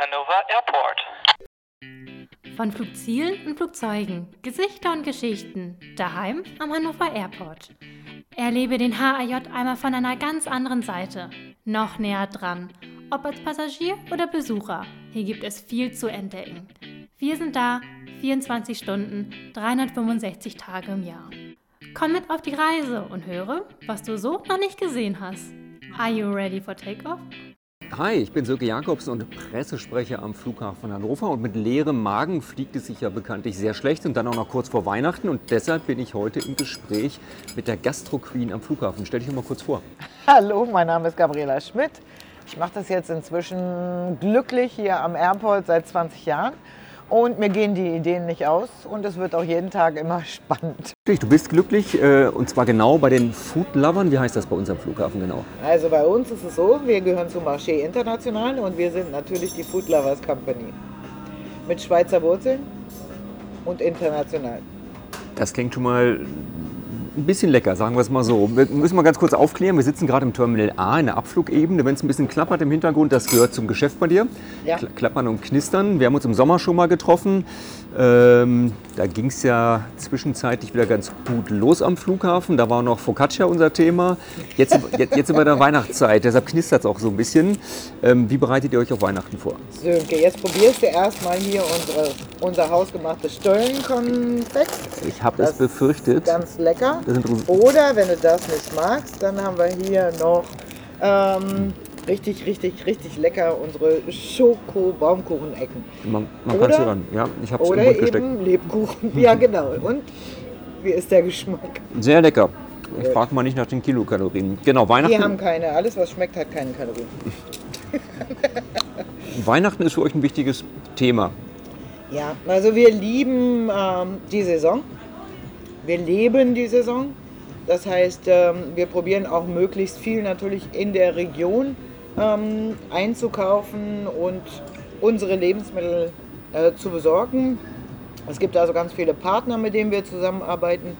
Hannover Airport. Von Flugzielen und Flugzeugen, Gesichter und Geschichten, daheim am Hannover Airport. Erlebe den HAJ einmal von einer ganz anderen Seite, noch näher dran, ob als Passagier oder Besucher. Hier gibt es viel zu entdecken. Wir sind da 24 Stunden, 365 Tage im Jahr. Komm mit auf die Reise und höre, was du so noch nicht gesehen hast. Are you ready for takeoff? Hi, ich bin Sönke Jakobsen und Pressesprecher am Flughafen Hannover. Und mit leerem Magen fliegt es sich ja bekanntlich sehr schlecht und dann auch noch kurz vor Weihnachten. Und deshalb bin ich heute im Gespräch mit der Gastro-Queen am Flughafen. Stell dich mal kurz vor. Hallo, mein Name ist Gabriela Schmidt. Ich mache das jetzt inzwischen glücklich hier am Airport seit 20 Jahren. Und mir gehen die Ideen nicht aus und es wird auch jeden Tag immer spannend. Du bist glücklich äh, und zwar genau bei den Food Lovern. Wie heißt das bei uns am Flughafen genau? Also bei uns ist es so, wir gehören zum Marché International und wir sind natürlich die Food Lovers Company. Mit Schweizer Wurzeln und international. Das klingt schon mal ein bisschen lecker, sagen wir es mal so. Wir müssen mal ganz kurz aufklären. Wir sitzen gerade im Terminal A in der Abflugebene. Wenn es ein bisschen klappert im Hintergrund, das gehört zum Geschäft bei dir. Ja. Klappern und knistern. Wir haben uns im Sommer schon mal getroffen. Ähm, da ging es ja zwischenzeitlich wieder ganz gut los am Flughafen. Da war noch Focaccia unser Thema. Jetzt, jetzt, jetzt sind wir in der Weihnachtszeit, deshalb knistert es auch so ein bisschen. Ähm, wie bereitet ihr euch auf Weihnachten vor? Sönke, jetzt probierst du erstmal hier unsere, unser hausgemachtes Stollenkonfekt. Ich habe es befürchtet. Ganz lecker. Oder wenn du das nicht magst, dann haben wir hier noch ähm, richtig, richtig, richtig lecker unsere Schoko-Baumkuchenecken. Man, man kann es Oder- hören. Ja, ich habe es im Oder gesteckt. eben Lebkuchen. Ja, genau. Und wie ist der Geschmack? Sehr lecker. Ich frage mal nicht nach den Kilokalorien. Genau, Weihnachten. Wir haben keine. Alles, was schmeckt, hat keine Kalorien. Weihnachten ist für euch ein wichtiges Thema. Ja, also wir lieben ähm, die Saison. Wir leben die Saison. Das heißt, ähm, wir probieren auch möglichst viel natürlich in der Region ähm, einzukaufen und unsere Lebensmittel äh, zu besorgen. Es gibt also ganz viele Partner, mit denen wir zusammenarbeiten.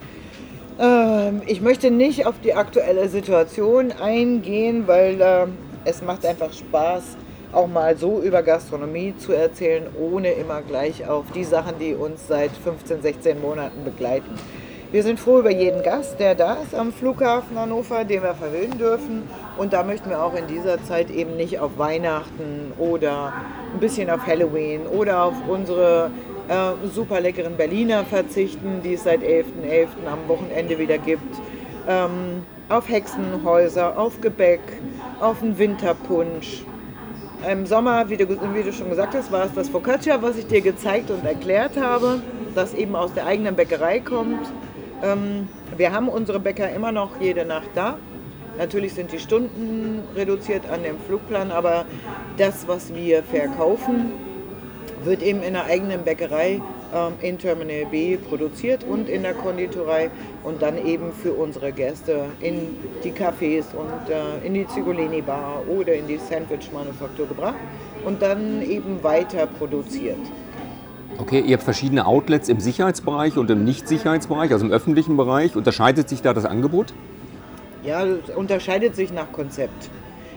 Ähm, ich möchte nicht auf die aktuelle Situation eingehen, weil äh, es macht einfach Spaß, auch mal so über Gastronomie zu erzählen, ohne immer gleich auf die Sachen, die uns seit 15, 16 Monaten begleiten. Wir sind froh über jeden Gast, der da ist am Flughafen Hannover, den wir verwöhnen dürfen. Und da möchten wir auch in dieser Zeit eben nicht auf Weihnachten oder ein bisschen auf Halloween oder auf unsere äh, super leckeren Berliner verzichten, die es seit 11.11. am Wochenende wieder gibt. Ähm, auf Hexenhäuser, auf Gebäck, auf einen Winterpunsch. Im Sommer, wie du, wie du schon gesagt hast, war es das Focaccia, was ich dir gezeigt und erklärt habe, das eben aus der eigenen Bäckerei kommt. Ähm, wir haben unsere Bäcker immer noch jede Nacht da. Natürlich sind die Stunden reduziert an dem Flugplan, aber das, was wir verkaufen, wird eben in der eigenen Bäckerei ähm, in Terminal B produziert und in der Konditorei und dann eben für unsere Gäste in die Cafés und äh, in die Zigolini Bar oder in die Sandwich Manufaktur gebracht und dann eben weiter produziert. Okay, ihr habt verschiedene Outlets im Sicherheitsbereich und im Nicht-Sicherheitsbereich, also im öffentlichen Bereich. Unterscheidet sich da das Angebot? Ja, das unterscheidet sich nach Konzept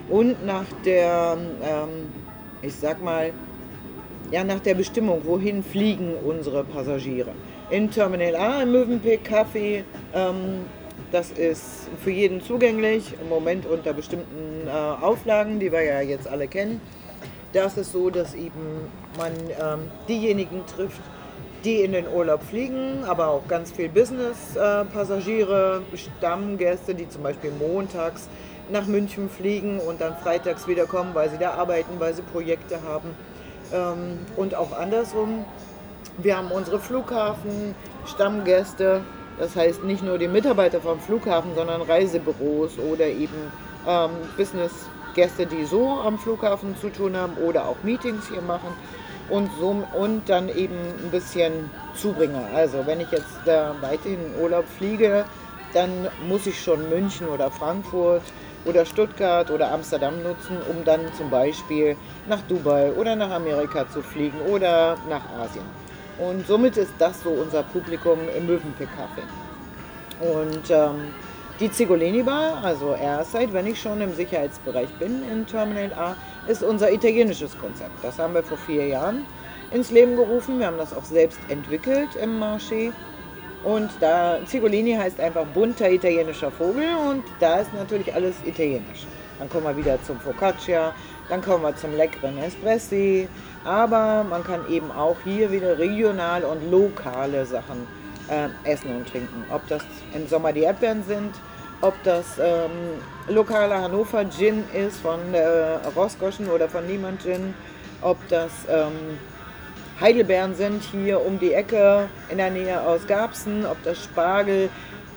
und nach der, ähm, ich sag mal, ja, nach der Bestimmung, wohin fliegen unsere Passagiere. In Terminal A im Mövenpick Café, ähm, das ist für jeden zugänglich, im Moment unter bestimmten äh, Auflagen, die wir ja jetzt alle kennen. Da ist so, dass eben man ähm, diejenigen trifft, die in den Urlaub fliegen, aber auch ganz viel Business-Passagiere, Stammgäste, die zum Beispiel montags nach München fliegen und dann freitags wiederkommen, weil sie da arbeiten, weil sie Projekte haben. Ähm, und auch andersrum. Wir haben unsere Flughafen-Stammgäste, das heißt nicht nur die Mitarbeiter vom Flughafen, sondern Reisebüros oder eben ähm, Businessgäste, die so am Flughafen zu tun haben oder auch Meetings hier machen und, so, und dann eben ein bisschen Zubringer. Also wenn ich jetzt da weiterhin in Urlaub fliege, dann muss ich schon München oder Frankfurt oder Stuttgart oder Amsterdam nutzen, um dann zum Beispiel nach Dubai oder nach Amerika zu fliegen oder nach Asien. Und somit ist das so unser Publikum im Mövenpick Café. Und ähm, Die Zigolini Bar, also Airside, wenn ich schon im Sicherheitsbereich bin in Terminal A, ist unser italienisches Konzept. Das haben wir vor vier Jahren ins Leben gerufen. Wir haben das auch selbst entwickelt im Marché. Und da Zigolini heißt einfach bunter italienischer Vogel und da ist natürlich alles italienisch. Dann kommen wir wieder zum Focaccia, dann kommen wir zum leckeren Espressi. Aber man kann eben auch hier wieder regional und lokale Sachen äh, essen und trinken. Ob das im Sommer die Erdbeeren sind, ob das ähm, lokaler Hannover Gin ist von äh, Roskoschen oder von Niemand Gin, ob das ähm, Heidelbeeren sind hier um die Ecke in der Nähe aus Garbsen, ob das Spargel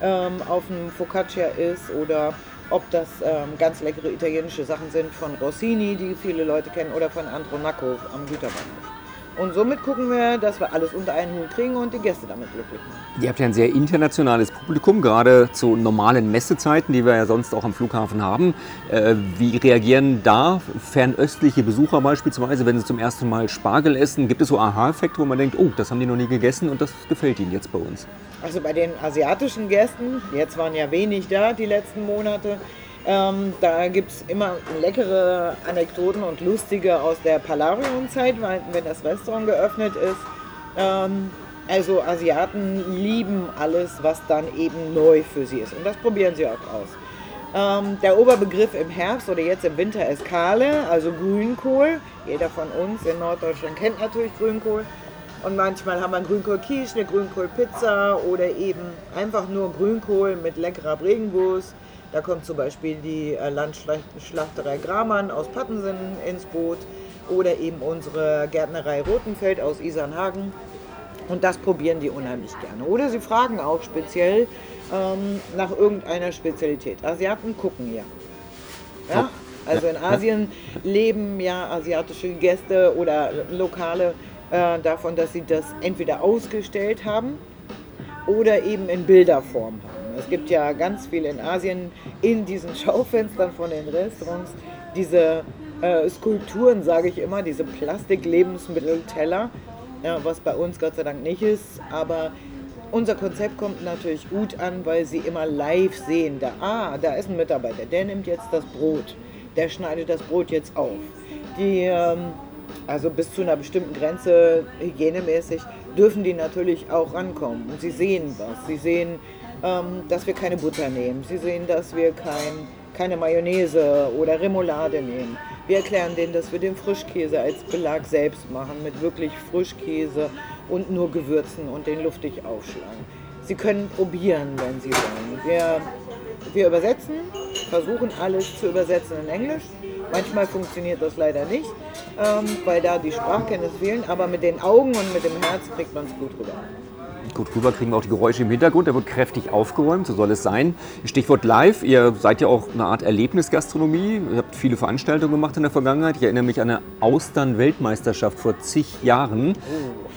ähm, auf dem Focaccia ist oder ob das ähm, ganz leckere italienische Sachen sind von Rossini, die viele Leute kennen, oder von Andronaco am Güterbahnhof. Und somit gucken wir, dass wir alles unter einen Hut kriegen und die Gäste damit glücklich machen. Ihr habt ja ein sehr internationales Publikum, gerade zu normalen Messezeiten, die wir ja sonst auch am Flughafen haben. Äh, wie reagieren da fernöstliche Besucher beispielsweise, wenn sie zum ersten Mal Spargel essen? Gibt es so Aha-Effekte, wo man denkt, oh, das haben die noch nie gegessen und das gefällt ihnen jetzt bei uns? Also bei den asiatischen Gästen, jetzt waren ja wenig da die letzten Monate, ähm, da gibt es immer leckere Anekdoten und lustige aus der Palarion-Zeit, wenn das Restaurant geöffnet ist. Ähm, also Asiaten lieben alles, was dann eben neu für sie ist. Und das probieren sie auch aus. Ähm, der Oberbegriff im Herbst oder jetzt im Winter ist Kahle, also Grünkohl. Jeder von uns in Norddeutschland kennt natürlich Grünkohl. Und manchmal haben wir Grünkohl-Quiche, eine Grünkohl-Pizza oder eben einfach nur Grünkohl mit leckerer Bregenwurst da kommt zum Beispiel die äh, Landschlachterei Gramann aus Pattensen ins Boot oder eben unsere Gärtnerei Rotenfeld aus Isernhagen. Und das probieren die unheimlich gerne. Oder sie fragen auch speziell ähm, nach irgendeiner Spezialität. Asiaten gucken ja. ja? Also in Asien leben ja asiatische Gäste oder Lokale äh, davon, dass sie das entweder ausgestellt haben oder eben in Bilderform haben. Es gibt ja ganz viel in Asien in diesen Schaufenstern von den Restaurants diese äh, Skulpturen, sage ich immer, diese Plastik-Lebensmittelteller, ja, was bei uns Gott sei Dank nicht ist, aber unser Konzept kommt natürlich gut an, weil sie immer live sehen, da, ah, da ist ein Mitarbeiter, der nimmt jetzt das Brot, der schneidet das Brot jetzt auf. Die, ähm, also bis zu einer bestimmten Grenze hygienemäßig dürfen die natürlich auch rankommen und sie sehen was. Sie sehen, ähm, dass wir keine Butter nehmen. Sie sehen, dass wir kein, keine Mayonnaise oder Remoulade nehmen. Wir erklären denen, dass wir den Frischkäse als Belag selbst machen, mit wirklich Frischkäse und nur Gewürzen und den luftig aufschlagen. Sie können probieren, wenn Sie wollen. Wir, wir übersetzen, versuchen alles zu übersetzen in Englisch. Manchmal funktioniert das leider nicht, ähm, weil da die Sprachkenntnisse fehlen, aber mit den Augen und mit dem Herz kriegt man es gut rüber gut rüber kriegen wir auch die Geräusche im Hintergrund. Da wird kräftig aufgeräumt, so soll es sein. Stichwort live. Ihr seid ja auch eine Art Erlebnisgastronomie. Ihr habt viele Veranstaltungen gemacht in der Vergangenheit. Ich erinnere mich an eine Austern-Weltmeisterschaft vor zig Jahren.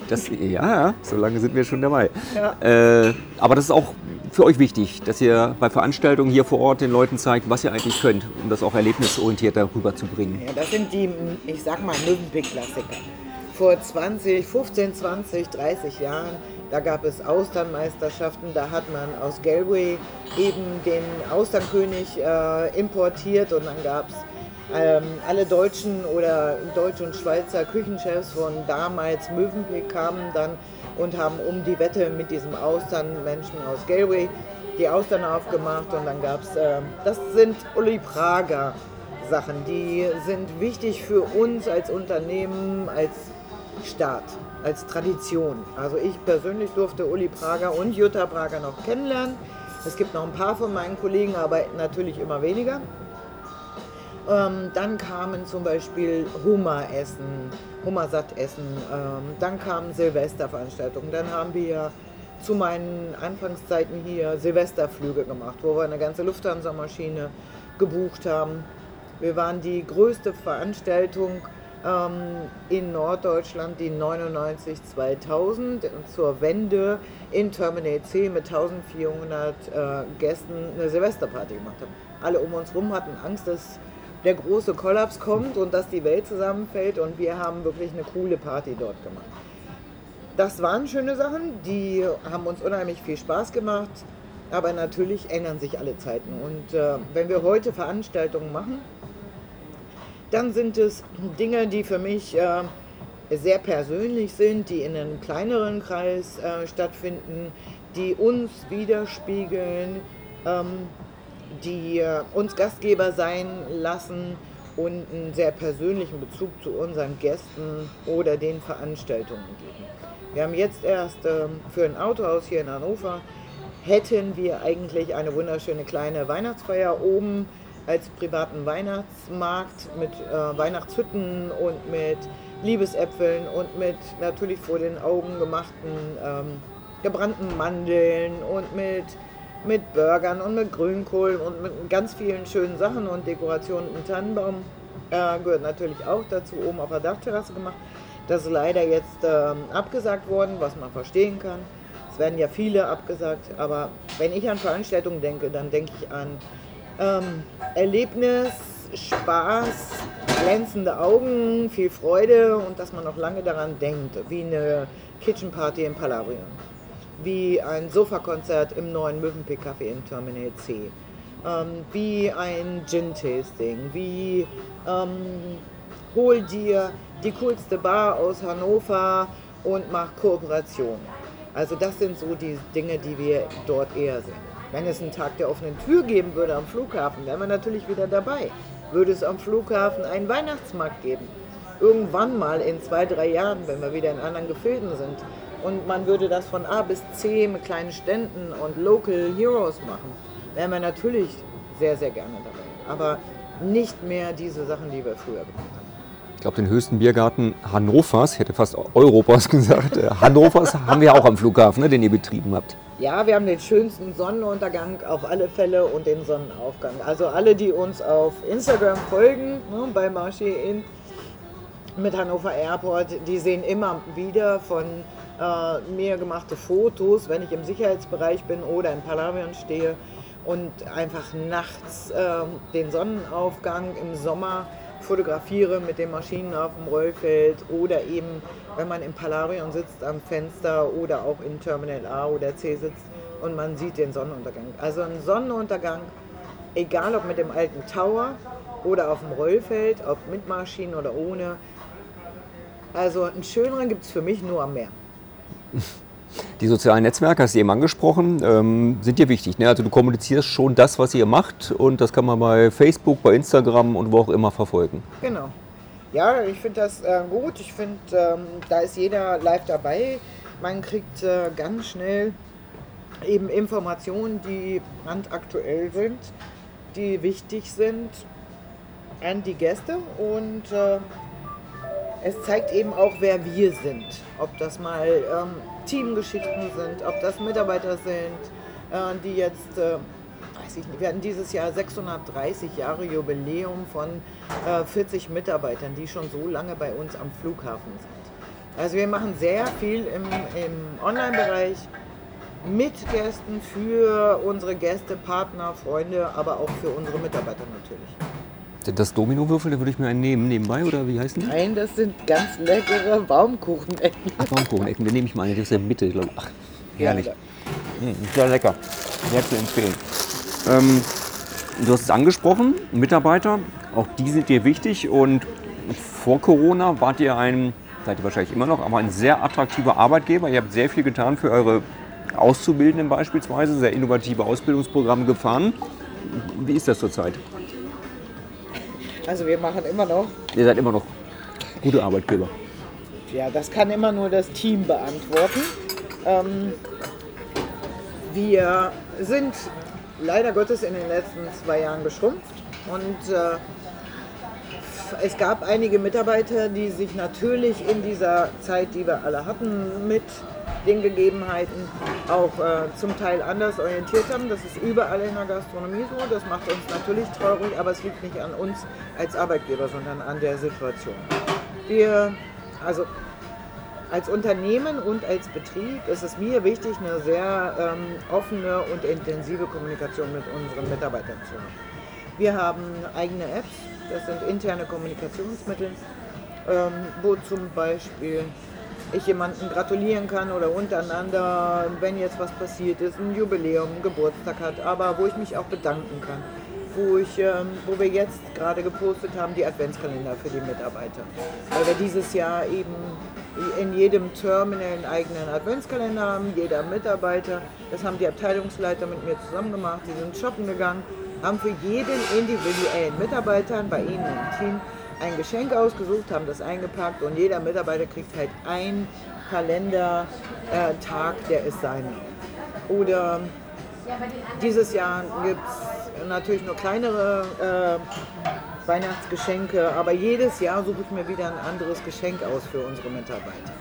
Das, ja, ja, so lange sind wir schon dabei. Ja. Äh, aber das ist auch für euch wichtig, dass ihr bei Veranstaltungen hier vor Ort den Leuten zeigt, was ihr eigentlich könnt, um das auch erlebnisorientierter rüberzubringen. Ja, das sind die, ich sag mal, Mövenpick-Klassiker. Vor 20, 15, 20, 30 Jahren da gab es Austernmeisterschaften, da hat man aus Galway eben den Austernkönig äh, importiert und dann gab es ähm, alle deutschen oder deutsche und Schweizer Küchenchefs von damals Mövenpick kamen dann und haben um die Wette mit diesem Austernmenschen aus Galway die Austern aufgemacht und dann gab es, äh, das sind Uli Prager Sachen, die sind wichtig für uns als Unternehmen, als Staat als Tradition. Also ich persönlich durfte Uli Prager und Jutta Prager noch kennenlernen. Es gibt noch ein paar von meinen Kollegen, aber natürlich immer weniger. Ähm, dann kamen zum Beispiel Hummeressen, Hummersattessen. Ähm, dann kamen Silvesterveranstaltungen. Dann haben wir zu meinen Anfangszeiten hier Silvesterflüge gemacht, wo wir eine ganze Lufthansa-Maschine gebucht haben. Wir waren die größte Veranstaltung in Norddeutschland die 99 2000 zur Wende in Terminal C mit 1400 äh, Gästen eine Silvesterparty gemacht haben. Alle um uns herum hatten Angst, dass der große Kollaps kommt und dass die Welt zusammenfällt und wir haben wirklich eine coole Party dort gemacht. Das waren schöne Sachen, die haben uns unheimlich viel Spaß gemacht. Aber natürlich ändern sich alle Zeiten. Und äh, wenn wir heute Veranstaltungen machen, dann sind es Dinge, die für mich äh, sehr persönlich sind, die in einem kleineren Kreis äh, stattfinden, die uns widerspiegeln, ähm, die äh, uns Gastgeber sein lassen und einen sehr persönlichen Bezug zu unseren Gästen oder den Veranstaltungen geben. Wir haben jetzt erst ähm, für ein Autohaus hier in Hannover, hätten wir eigentlich eine wunderschöne kleine Weihnachtsfeier oben als privaten Weihnachtsmarkt mit äh, Weihnachtshütten und mit Liebesäpfeln und mit natürlich vor den Augen gemachten ähm, gebrannten Mandeln und mit, mit Burgern und mit Grünkohl und mit ganz vielen schönen Sachen und Dekorationen. Ein Tannenbaum äh, gehört natürlich auch dazu, oben auf der Dachterrasse gemacht. Das ist leider jetzt ähm, abgesagt worden, was man verstehen kann. Es werden ja viele abgesagt, aber wenn ich an Veranstaltungen denke, dann denke ich an ähm, Erlebnis, Spaß, glänzende Augen, viel Freude und dass man noch lange daran denkt, wie eine Kitchen Party im Palabrion, wie ein Sofakonzert im neuen Mövenpick Café im Terminal C, ähm, wie ein Gin-Tasting, wie ähm, hol dir die coolste Bar aus Hannover und mach Kooperation. Also das sind so die Dinge, die wir dort eher sehen. Wenn es einen Tag der offenen Tür geben würde am Flughafen, wären wir natürlich wieder dabei. Würde es am Flughafen einen Weihnachtsmarkt geben. Irgendwann mal in zwei, drei Jahren, wenn wir wieder in anderen Gefilden sind. Und man würde das von A bis C mit kleinen Ständen und Local Heroes machen, wären wir natürlich sehr, sehr gerne dabei. Aber nicht mehr diese Sachen, die wir früher gemacht haben ich glaube, den höchsten Biergarten Hannovers, ich hätte fast Europas gesagt, äh, Hannovers haben wir auch am Flughafen, ne, den ihr betrieben habt. Ja, wir haben den schönsten Sonnenuntergang auf alle Fälle und den Sonnenaufgang. Also alle, die uns auf Instagram folgen, ne, bei Marché in mit Hannover Airport, die sehen immer wieder von äh, mir gemachte Fotos, wenn ich im Sicherheitsbereich bin oder im Palavion stehe und einfach nachts äh, den Sonnenaufgang im Sommer fotografiere mit den Maschinen auf dem Rollfeld oder eben, wenn man im Palarion sitzt am Fenster oder auch in Terminal A oder C sitzt und man sieht den Sonnenuntergang. Also ein Sonnenuntergang, egal ob mit dem alten Tower oder auf dem Rollfeld, ob mit Maschinen oder ohne. Also einen schöneren gibt es für mich nur am Meer. Die sozialen Netzwerke, hast du eben angesprochen, ähm, sind dir wichtig. Ne? Also du kommunizierst schon das, was ihr macht und das kann man bei Facebook, bei Instagram und wo auch immer verfolgen. Genau. Ja, ich finde das äh, gut. Ich finde, ähm, da ist jeder live dabei. Man kriegt äh, ganz schnell eben Informationen, die brandaktuell sind, die wichtig sind an die Gäste und äh, es zeigt eben auch, wer wir sind. Ob das mal ähm, Teamgeschichten sind, ob das Mitarbeiter sind, äh, die jetzt, äh, weiß ich nicht, wir hatten dieses Jahr 630 Jahre Jubiläum von äh, 40 Mitarbeitern, die schon so lange bei uns am Flughafen sind. Also wir machen sehr viel im, im Online-Bereich mit Gästen, für unsere Gäste, Partner, Freunde, aber auch für unsere Mitarbeiter natürlich. Das Domino-Würfel, da würde ich mir einen nehmen nebenbei, oder wie heißen die? Nein, das sind ganz leckere Baumkuchenecken. Ach, Baumkuchenecken, dann nehme ich mal eine, die ist in der Mitte, ich glaube. Ach, herrlich. Ja, mmh, sehr lecker. Sehr zu empfehlen. Ähm, du hast es angesprochen, Mitarbeiter, auch die sind dir wichtig und vor Corona wart ihr ein, seid ihr wahrscheinlich immer noch, aber ein sehr attraktiver Arbeitgeber. Ihr habt sehr viel getan für eure Auszubildenden beispielsweise, sehr innovative Ausbildungsprogramme gefahren. Wie ist das zurzeit? Also wir machen immer noch. Ihr seid immer noch gute Arbeitgeber. Ja, das kann immer nur das Team beantworten. Ähm, wir sind leider Gottes in den letzten zwei Jahren geschrumpft und äh, es gab einige Mitarbeiter, die sich natürlich in dieser Zeit, die wir alle hatten, mit den Gegebenheiten auch äh, zum Teil anders orientiert haben. Das ist überall in der Gastronomie so. Das macht uns natürlich traurig, aber es liegt nicht an uns als Arbeitgeber, sondern an der Situation. Wir, also als Unternehmen und als Betrieb ist es mir wichtig, eine sehr ähm, offene und intensive Kommunikation mit unseren Mitarbeitern zu haben. Wir haben eigene Apps, das sind interne Kommunikationsmittel, ähm, wo zum Beispiel ich jemandem gratulieren kann oder untereinander, wenn jetzt was passiert ist, ein Jubiläum, ein Geburtstag hat, aber wo ich mich auch bedanken kann. Wo, ich, ähm, wo wir jetzt gerade gepostet haben, die Adventskalender für die Mitarbeiter. Weil wir dieses Jahr eben in jedem Terminal einen eigenen Adventskalender haben, jeder Mitarbeiter. Das haben die Abteilungsleiter mit mir zusammen gemacht. Die sind shoppen gegangen, haben für jeden individuellen Mitarbeiter bei ihnen im Team ein Geschenk ausgesucht, haben das eingepackt und jeder Mitarbeiter kriegt halt einen Kalendertag, der ist seiner. Oder dieses Jahr gibt es natürlich nur kleinere äh, Weihnachtsgeschenke, aber jedes Jahr suche ich mir wieder ein anderes Geschenk aus für unsere Mitarbeiter.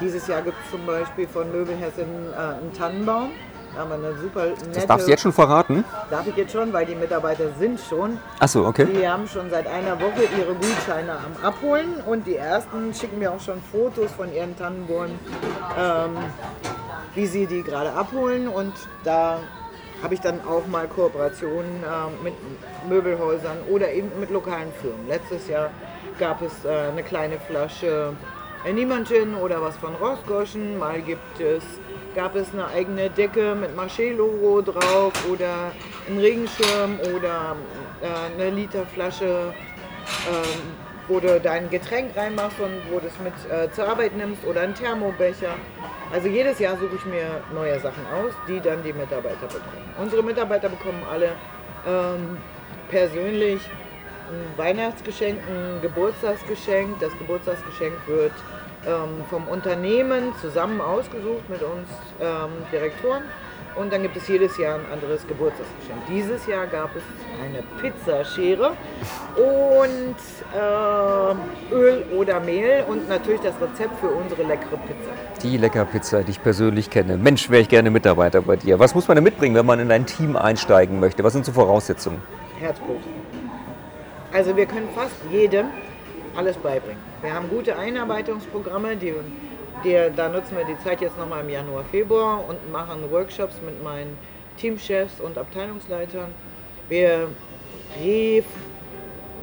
Dieses Jahr gibt es zum Beispiel von Möbelhessen äh, einen Tannenbaum aber eine super nette, das darfst du jetzt schon verraten? Darf ich jetzt schon, weil die Mitarbeiter sind schon. Achso, okay. Die haben schon seit einer Woche ihre Gutscheine am Abholen und die ersten schicken mir auch schon Fotos von ihren Tannenbäumen, ähm, wie sie die gerade abholen. Und da habe ich dann auch mal Kooperationen äh, mit Möbelhäusern oder eben mit lokalen Firmen. Letztes Jahr gab es äh, eine kleine Flasche Niemandchen oder was von Rosgoschen. Mal gibt es gab es eine eigene Decke mit Marché-Logo drauf oder einen Regenschirm oder äh, eine Literflasche, äh, wo du dein Getränk reinmachst und wo du es mit äh, zur Arbeit nimmst oder einen Thermobecher. Also jedes Jahr suche ich mir neue Sachen aus, die dann die Mitarbeiter bekommen. Unsere Mitarbeiter bekommen alle ähm, persönlich ein Weihnachtsgeschenk, ein Geburtstagsgeschenk. Das Geburtstagsgeschenk wird ähm, vom Unternehmen zusammen ausgesucht mit uns ähm, Direktoren. Und dann gibt es jedes Jahr ein anderes Geburtstagsgeschenk. Dieses Jahr gab es eine Pizzaschere und äh, Öl oder Mehl und natürlich das Rezept für unsere leckere Pizza. Die leckere Pizza, die ich persönlich kenne. Mensch, wäre ich gerne Mitarbeiter bei dir. Was muss man denn mitbringen, wenn man in ein Team einsteigen möchte? Was sind so Voraussetzungen? Herzblut. Also wir können fast jedem alles beibringen. Wir haben gute Einarbeitungsprogramme, die, die, da nutzen wir die Zeit jetzt nochmal im Januar, Februar und machen Workshops mit meinen Teamchefs und Abteilungsleitern. Wir,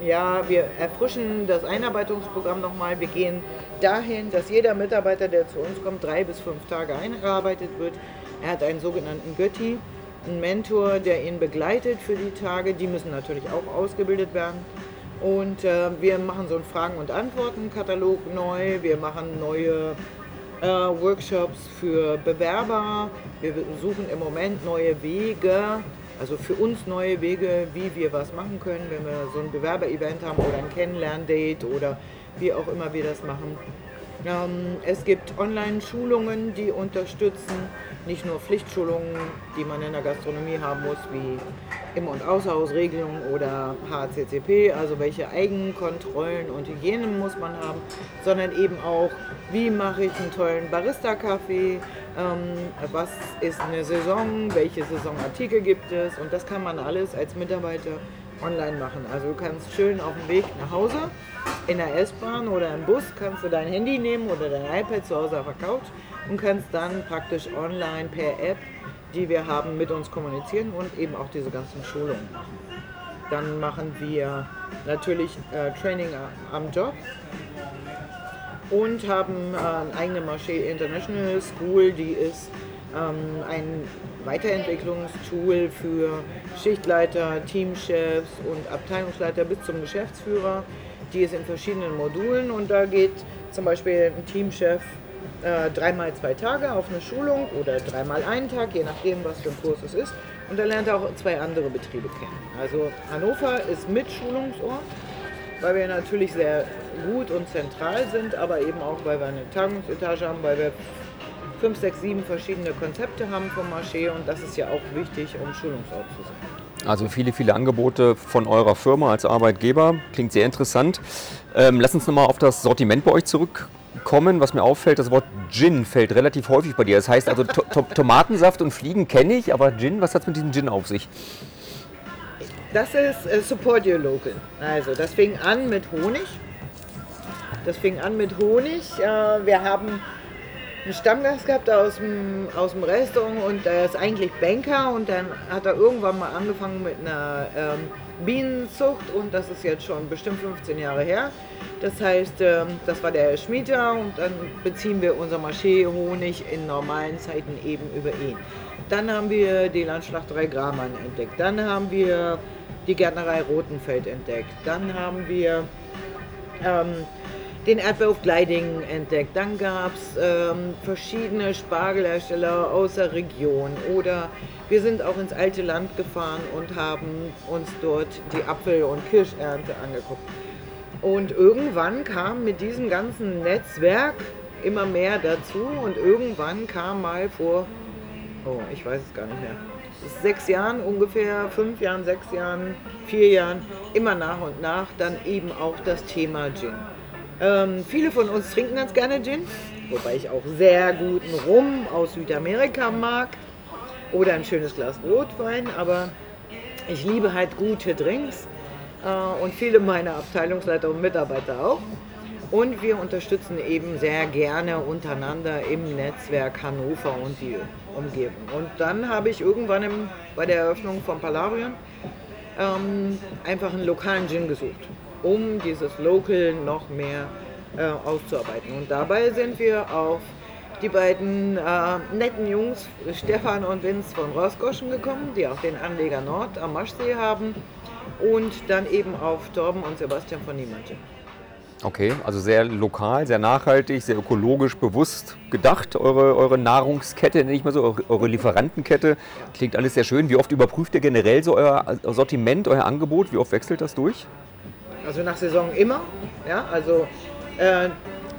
ja, wir erfrischen das Einarbeitungsprogramm nochmal. Wir gehen dahin, dass jeder Mitarbeiter, der zu uns kommt, drei bis fünf Tage eingearbeitet wird. Er hat einen sogenannten Götti, einen Mentor, der ihn begleitet für die Tage. Die müssen natürlich auch ausgebildet werden. Und äh, wir machen so einen Fragen- und Antworten-Katalog neu. Wir machen neue äh, Workshops für Bewerber. Wir suchen im Moment neue Wege, also für uns neue Wege, wie wir was machen können, wenn wir so ein Bewerber-Event haben oder ein Kennenlern-Date oder wie auch immer wir das machen. Ähm, es gibt Online-Schulungen, die unterstützen, nicht nur Pflichtschulungen, die man in der Gastronomie haben muss, wie Im- und Außerhausregelungen oder HCCP, also welche Eigenkontrollen und Hygienen muss man haben, sondern eben auch, wie mache ich einen tollen Barista-Kaffee, ähm, was ist eine Saison, welche Saisonartikel gibt es? Und das kann man alles als Mitarbeiter online machen. Also du kannst schön auf dem Weg nach Hause, in der S-Bahn oder im Bus, kannst du dein Handy nehmen oder dein iPad zu Hause auf der Couch und kannst dann praktisch online per App, die wir haben, mit uns kommunizieren und eben auch diese ganzen Schulungen machen. Dann machen wir natürlich äh, Training am Job und haben äh, eine eigene Marché International School, die ist ähm, ein Weiterentwicklungstool für Schichtleiter, Teamchefs und Abteilungsleiter bis zum Geschäftsführer. Die ist in verschiedenen Modulen und da geht zum Beispiel ein Teamchef äh, dreimal zwei Tage auf eine Schulung oder dreimal einen Tag, je nachdem, was für ein Kurs es ist. Und da lernt er auch zwei andere Betriebe kennen. Also Hannover ist mit Schulungsort, weil wir natürlich sehr gut und zentral sind, aber eben auch, weil wir eine Tagungsetage haben, weil wir fünf, sechs, sieben verschiedene Konzepte haben vom Marché und das ist ja auch wichtig, um Schulungsort zu sein. Also viele, viele Angebote von eurer Firma als Arbeitgeber. Klingt sehr interessant. Ähm, lass uns nochmal auf das Sortiment bei euch zurückkommen. Was mir auffällt, das Wort Gin fällt relativ häufig bei dir. Das heißt also to to Tomatensaft und Fliegen kenne ich, aber Gin, was hat es mit diesem Gin auf sich? Das ist äh, Support Your Local. Also das fing an mit Honig. Das fing an mit Honig. Äh, wir haben einen Stammgast gehabt aus dem, aus dem Restaurant und der ist eigentlich Banker und dann hat er irgendwann mal angefangen mit einer ähm, Bienenzucht und das ist jetzt schon bestimmt 15 Jahre her. Das heißt, ähm, das war der Schmieter und dann beziehen wir unser Marché-Honig in normalen Zeiten eben über ihn. Dann haben wir die Landschlachterei Gramann entdeckt. Dann haben wir die Gärtnerei Rotenfeld entdeckt. Dann haben wir ähm, den Erdbeerhof Gleidingen entdeckt. Dann gab es ähm, verschiedene Spargelhersteller aus der Region. Oder wir sind auch ins alte Land gefahren und haben uns dort die Apfel- und Kirschernte angeguckt. Und irgendwann kam mit diesem ganzen Netzwerk immer mehr dazu und irgendwann kam mal vor, oh, ich weiß es gar nicht mehr, sechs Jahren ungefähr, fünf Jahren, sechs Jahren, vier Jahren, immer nach und nach dann eben auch das Thema Gin. Ähm, viele von uns trinken ganz gerne Gin, wobei ich auch sehr guten Rum aus Südamerika mag oder ein schönes Glas Rotwein, aber ich liebe halt gute Drinks äh, und viele meiner Abteilungsleiter und Mitarbeiter auch. Und wir unterstützen eben sehr gerne untereinander im Netzwerk Hannover und die Umgebung. Und dann habe ich irgendwann im, bei der Eröffnung von Palabrion ähm, einfach einen lokalen Gin gesucht um dieses Local noch mehr äh, auszuarbeiten. Und dabei sind wir auf die beiden äh, netten Jungs, Stefan und Vince von Roskoschen gekommen, die auch den Anleger Nord am Maschsee haben. Und dann eben auf Torben und Sebastian von Niemannsche. Okay, also sehr lokal, sehr nachhaltig, sehr ökologisch bewusst gedacht, eure, eure Nahrungskette, nenne ich mal so, eure, eure Lieferantenkette. Klingt alles sehr schön. Wie oft überprüft ihr generell so euer Sortiment, euer Angebot? Wie oft wechselt das durch? Also nach Saison immer. Ja, also äh,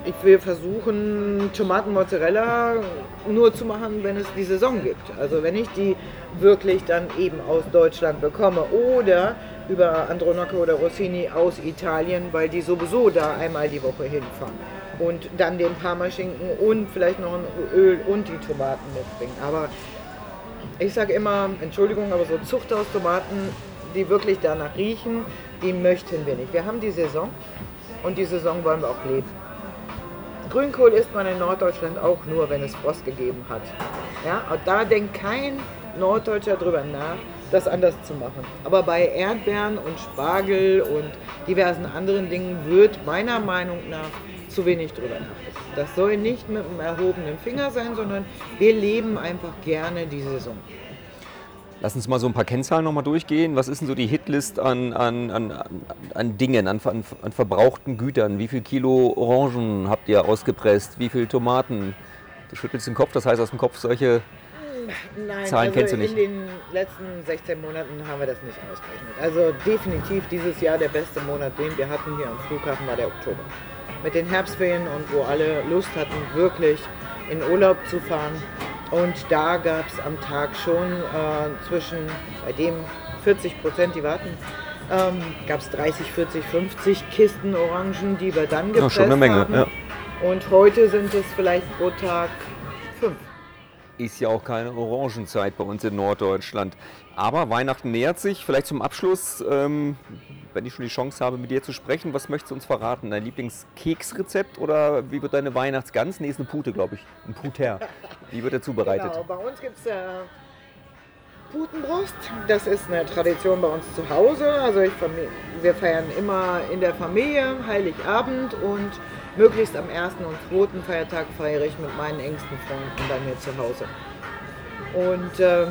ich will versuchen, Tomatenmozzarella nur zu machen, wenn es die Saison gibt. Also wenn ich die wirklich dann eben aus Deutschland bekomme oder über Andronocco oder Rossini aus Italien, weil die sowieso da einmal die Woche hinfahren. Und dann den Parmaschinken und vielleicht noch ein Öl und die Tomaten mitbringen. Aber ich sage immer, Entschuldigung, aber so Zuchthaus-Tomaten, die wirklich danach riechen, die möchten wir nicht. Wir haben die Saison und die Saison wollen wir auch leben. Grünkohl isst man in Norddeutschland auch nur, wenn es Frost gegeben hat. Ja, und da denkt kein Norddeutscher drüber nach, das anders zu machen. Aber bei Erdbeeren und Spargel und diversen anderen Dingen wird meiner Meinung nach zu wenig drüber nachgedacht. Das soll nicht mit einem erhobenen Finger sein, sondern wir leben einfach gerne die Saison. Lass uns mal so ein paar Kennzahlen nochmal durchgehen. Was ist denn so die Hitlist an, an, an, an Dingen, an, an, an verbrauchten Gütern? Wie viel Kilo Orangen habt ihr ausgepresst? Wie viel Tomaten? Du schüttelst den Kopf, das heißt aus dem Kopf solche Nein, Zahlen also kennst du nicht. In den letzten 16 Monaten haben wir das nicht ausgerechnet. Also definitiv dieses Jahr der beste Monat, den wir hatten hier am Flughafen, war der Oktober. Mit den Herbstferien und wo alle Lust hatten, wirklich in Urlaub zu fahren und da gab es am Tag schon äh, zwischen, bei dem 40 Prozent, die warten, ähm, gab es 30, 40, 50 Kisten Orangen, die wir dann gepresst ja, schon eine Menge, haben. Ja. Und heute sind es vielleicht pro Tag fünf ist ja auch keine Orangenzeit bei uns in Norddeutschland. Aber Weihnachten nähert sich. Vielleicht zum Abschluss, ähm, wenn ich schon die Chance habe, mit dir zu sprechen, was möchtest du uns verraten? Dein Lieblingskeksrezept oder wie wird deine Weihnachtsgans? Nee, ist eine Pute, glaube ich. Ein Puter. Wie wird er zubereitet? Genau, bei uns gibt es äh, Putenbrust. Das ist eine Tradition bei uns zu Hause. Also ich, wir feiern immer in der Familie Heiligabend und möglichst am ersten und zweiten Feiertag feiere ich mit meinen engsten Freunden bei mir zu Hause. Und äh,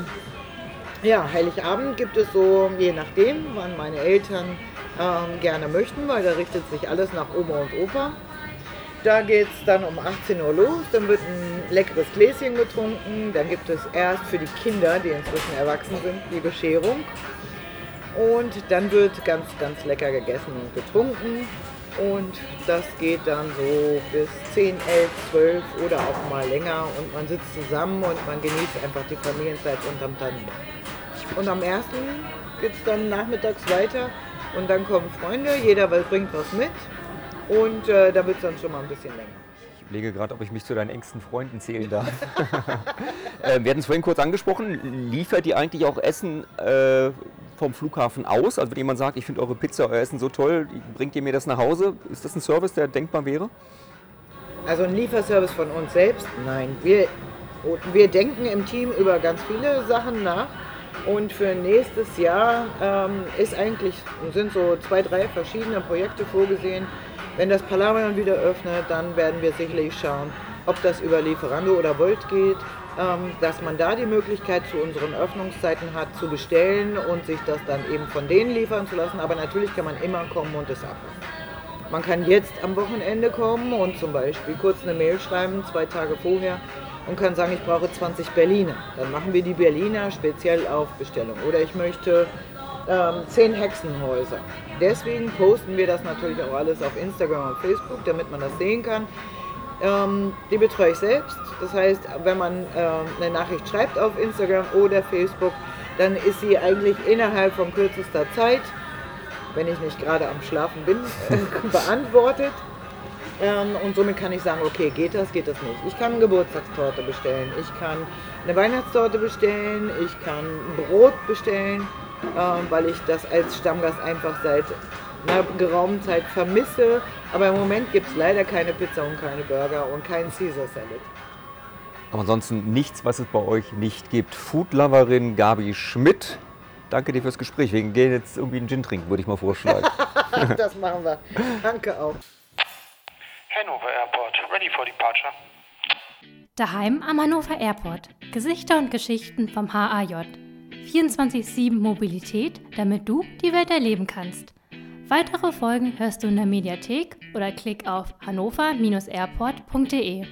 ja, Heiligabend gibt es so, je nachdem, wann meine Eltern äh, gerne möchten, weil da richtet sich alles nach Oma und Opa. Da geht es dann um 18 Uhr los, dann wird ein leckeres Gläschen getrunken, dann gibt es erst für die Kinder, die inzwischen erwachsen sind, die Bescherung. Und dann wird ganz, ganz lecker gegessen und getrunken. Und das geht dann so bis 10, 11, 12 oder auch mal länger und man sitzt zusammen und man genießt einfach die Familienzeit unterm Tannenbaum. Und am ersten geht es dann nachmittags weiter und dann kommen Freunde, jeder bringt was mit und äh, da wird es dann schon mal ein bisschen länger. Ich überlege gerade, ob ich mich zu deinen engsten Freunden zählen darf. äh, wir hatten es vorhin kurz angesprochen, liefert ihr eigentlich auch Essen äh, vom Flughafen aus? Also wenn jemand sagt, ich finde eure Pizza, euer Essen so toll, bringt ihr mir das nach Hause? Ist das ein Service, der denkbar wäre? Also ein Lieferservice von uns selbst? Nein. Wir, wir denken im Team über ganz viele Sachen nach. Und für nächstes Jahr ähm, ist eigentlich, sind so zwei, drei verschiedene Projekte vorgesehen. Wenn das Palladium wieder öffnet, dann werden wir sicherlich schauen, ob das über Lieferando oder Volt geht, dass man da die Möglichkeit zu unseren Öffnungszeiten hat, zu bestellen und sich das dann eben von denen liefern zu lassen. Aber natürlich kann man immer kommen und es abholen. Man kann jetzt am Wochenende kommen und zum Beispiel kurz eine Mail schreiben, zwei Tage vorher, und kann sagen, ich brauche 20 Berliner. Dann machen wir die Berliner speziell auf Bestellung. Oder ich möchte ähm, 10 Hexenhäuser. Deswegen posten wir das natürlich auch alles auf Instagram und Facebook, damit man das sehen kann. Ähm, die betreue ich selbst. Das heißt, wenn man ähm, eine Nachricht schreibt auf Instagram oder Facebook, dann ist sie eigentlich innerhalb von kürzester Zeit, wenn ich nicht gerade am Schlafen bin, äh, beantwortet. Ähm, und somit kann ich sagen, okay, geht das, geht das nicht. Ich kann eine Geburtstagstorte bestellen, ich kann eine Weihnachtstorte bestellen, ich kann Brot bestellen, ähm, weil ich das als Stammgast einfach seit einer geraumen Zeit vermisse. Aber im Moment gibt es leider keine Pizza und keine Burger und keinen Caesar Salad. Aber ansonsten nichts, was es bei euch nicht gibt. Foodloverin Gabi Schmidt, danke dir fürs Gespräch. Wir gehen jetzt irgendwie einen Gin trinken, würde ich mal vorschlagen. das machen wir. Danke auch. Hannover Airport, ready for departure. Daheim am Hannover Airport. Gesichter und Geschichten vom HAJ. 24-7 Mobilität, damit du die Welt erleben kannst. Weitere Folgen hörst du in der Mediathek oder klick auf hannover-airport.de.